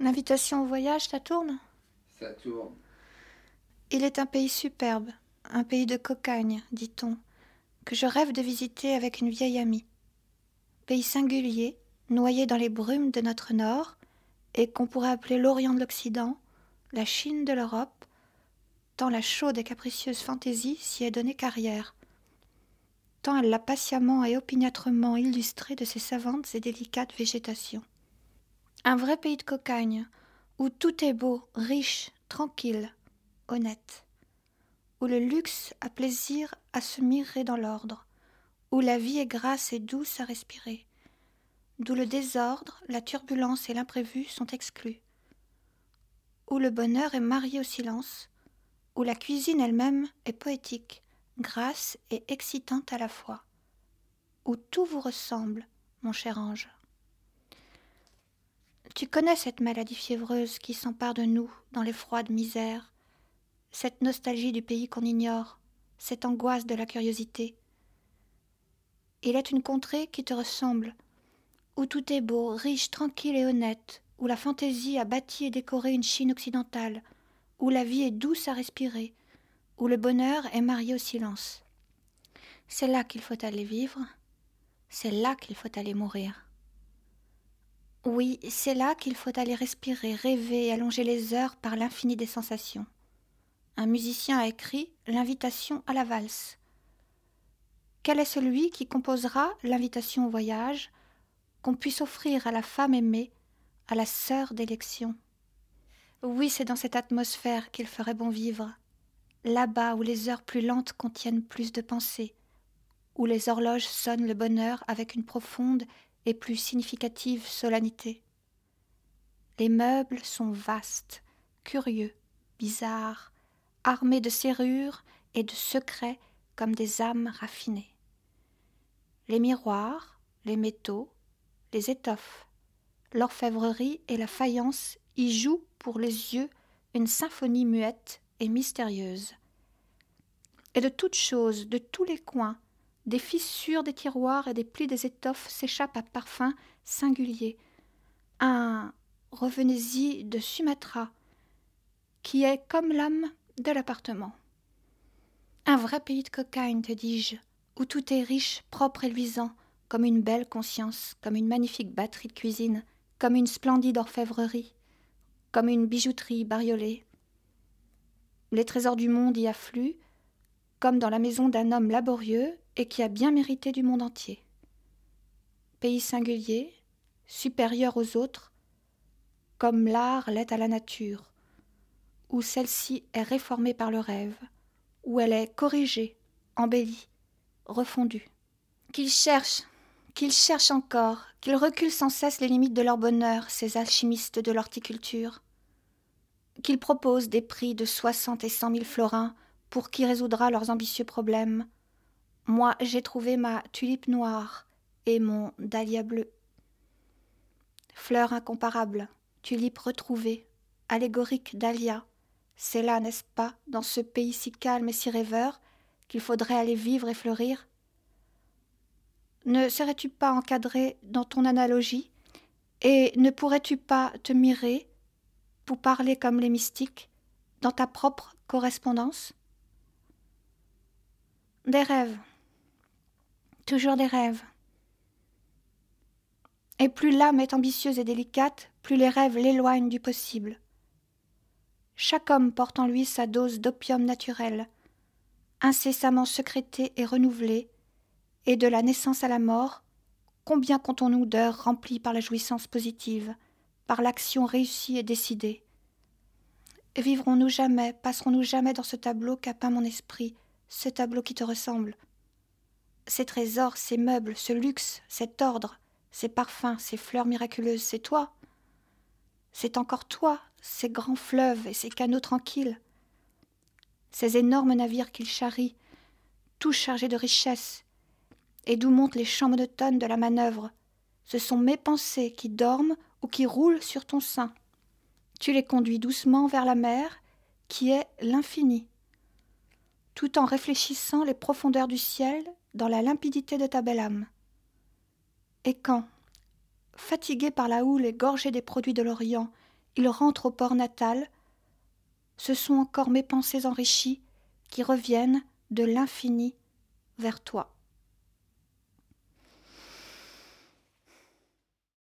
L'invitation au voyage, ça tourne? Ça tourne. Il est un pays superbe, un pays de cocagne, dit-on, que je rêve de visiter avec une vieille amie. Pays singulier, noyé dans les brumes de notre nord, et qu'on pourrait appeler l'Orient de l'Occident, la Chine de l'Europe, tant la chaude et capricieuse fantaisie s'y est donnée carrière, tant elle l'a patiemment et opiniâtrement illustrée de ses savantes et délicates végétations. Un vrai pays de cocagne, où tout est beau, riche, tranquille, honnête. Où le luxe a plaisir à se mirer dans l'ordre, où la vie est grasse et douce à respirer, d'où le désordre, la turbulence et l'imprévu sont exclus, où le bonheur est marié au silence, où la cuisine elle-même est poétique, grasse et excitante à la fois, où tout vous ressemble, mon cher ange. Tu connais cette maladie fiévreuse qui s'empare de nous dans les froides misères, cette nostalgie du pays qu'on ignore, cette angoisse de la curiosité? Il est une contrée qui te ressemble, où tout est beau, riche, tranquille et honnête, où la fantaisie a bâti et décoré une Chine occidentale, où la vie est douce à respirer, où le bonheur est marié au silence. C'est là qu'il faut aller vivre, c'est là qu'il faut aller mourir. Oui, c'est là qu'il faut aller respirer, rêver allonger les heures par l'infini des sensations. Un musicien a écrit l'invitation à la valse. Quel est celui qui composera l'invitation au voyage qu'on puisse offrir à la femme aimée, à la sœur d'élection? Oui, c'est dans cette atmosphère qu'il ferait bon vivre, là-bas où les heures plus lentes contiennent plus de pensées, où les horloges sonnent le bonheur avec une profonde plus significative solennité. Les meubles sont vastes, curieux, bizarres, armés de serrures et de secrets comme des âmes raffinées. Les miroirs, les métaux, les étoffes, l'orfèvrerie et la faïence y jouent pour les yeux une symphonie muette et mystérieuse. Et de toutes choses, de tous les coins, des fissures des tiroirs et des plis des étoffes s'échappent un parfum singulier, un revenez-y de Sumatra, qui est comme l'âme de l'appartement. Un vrai pays de cocaïne, te dis-je, où tout est riche, propre et luisant, comme une belle conscience, comme une magnifique batterie de cuisine, comme une splendide orfèvrerie, comme une bijouterie bariolée. Les trésors du monde y affluent, comme dans la maison d'un homme laborieux et qui a bien mérité du monde entier. Pays singulier, supérieur aux autres, comme l'art l'est à la nature, où celle-ci est réformée par le rêve, où elle est corrigée, embellie, refondue. Qu'ils cherchent, qu'ils cherchent encore, qu'ils reculent sans cesse les limites de leur bonheur, ces alchimistes de l'horticulture. Qu'ils proposent des prix de soixante et cent mille florins pour qui résoudra leurs ambitieux problèmes. Moi, j'ai trouvé ma tulipe noire et mon dahlia bleu. Fleur incomparable, tulipe retrouvée, allégorique dahlia, c'est là, n'est-ce pas, dans ce pays si calme et si rêveur, qu'il faudrait aller vivre et fleurir? Ne serais-tu pas encadré dans ton analogie? Et ne pourrais-tu pas te mirer, pour parler comme les mystiques, dans ta propre correspondance? Des rêves, toujours des rêves. Et plus l'âme est ambitieuse et délicate, plus les rêves l'éloignent du possible. Chaque homme porte en lui sa dose d'opium naturel, incessamment sécrétée et renouvelée, et de la naissance à la mort, combien comptons-nous d'heures remplies par la jouissance positive, par l'action réussie et décidée? Vivrons-nous jamais, passerons-nous jamais dans ce tableau qu'a peint mon esprit, ce tableau qui te ressemble? Ces trésors, ces meubles, ce luxe, cet ordre, ces parfums, ces fleurs miraculeuses, c'est toi c'est encore toi, ces grands fleuves et ces canaux tranquilles, ces énormes navires qu'il charrie, tous chargés de richesses, et d'où montent les chants monotones de la manœuvre. Ce sont mes pensées qui dorment ou qui roulent sur ton sein. Tu les conduis doucement vers la mer, qui est l'infini, tout en réfléchissant les profondeurs du ciel dans la limpidité de ta belle âme. Et quand, fatigué par la houle et gorgé des produits de l'Orient, il rentre au port natal, ce sont encore mes pensées enrichies qui reviennent de l'infini vers toi.